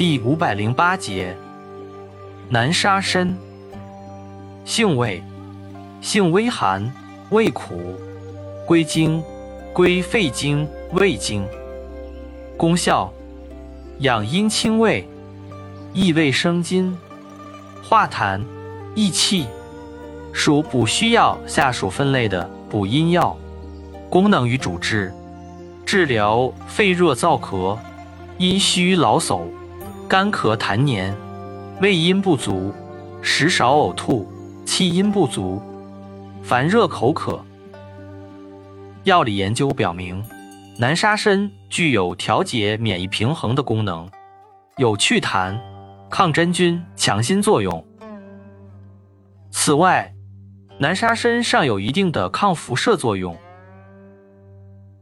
第五百零八节，南沙参，性味，性微寒，味苦，归经，归肺经、胃经。功效，养阴清胃，益胃生津，化痰，益气，属补虚药下属分类的。补阴药。功能与主治，治疗肺热燥咳、阴虚劳嗽。干咳痰黏，胃阴不足，食少呕吐，气阴不足，烦热口渴。药理研究表明，南沙参具有调节免疫平衡的功能，有祛痰、抗真菌、强心作用。此外，南沙参尚有一定的抗辐射作用。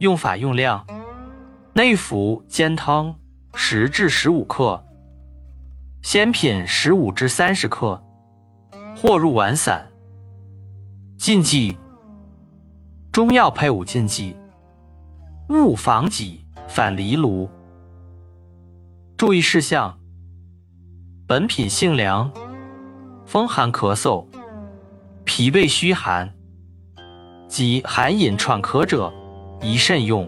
用法用量：内服煎汤十至十五克。鲜品十五至三十克，或入丸散。禁忌：中药配伍禁忌，勿防己，反离炉。注意事项：本品性凉，风寒咳嗽、脾胃虚寒及寒饮喘咳者宜慎用。